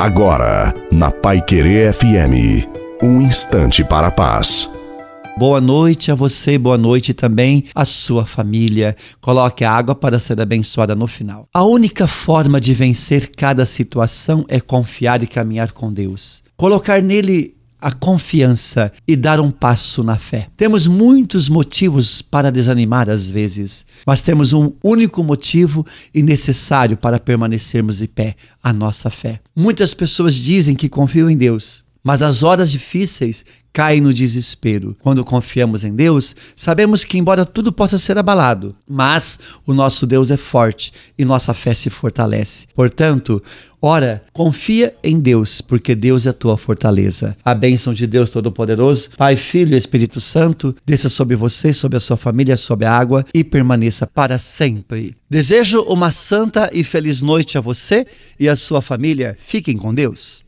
Agora, na Pai Querer FM, um instante para a paz. Boa noite a você, boa noite também à sua família. Coloque a água para ser abençoada no final. A única forma de vencer cada situação é confiar e caminhar com Deus. Colocar nele a confiança e dar um passo na fé. Temos muitos motivos para desanimar às vezes, mas temos um único motivo e necessário para permanecermos de pé: a nossa fé. Muitas pessoas dizem que confiam em Deus, mas as horas difíceis caem no desespero. Quando confiamos em Deus, sabemos que, embora tudo possa ser abalado, mas o nosso Deus é forte e nossa fé se fortalece. Portanto, ora, confia em Deus, porque Deus é a tua fortaleza. A bênção de Deus Todo-Poderoso, Pai, Filho e Espírito Santo, desça sobre você, sobre a sua família, sobre a água e permaneça para sempre. Desejo uma santa e feliz noite a você e a sua família. Fiquem com Deus.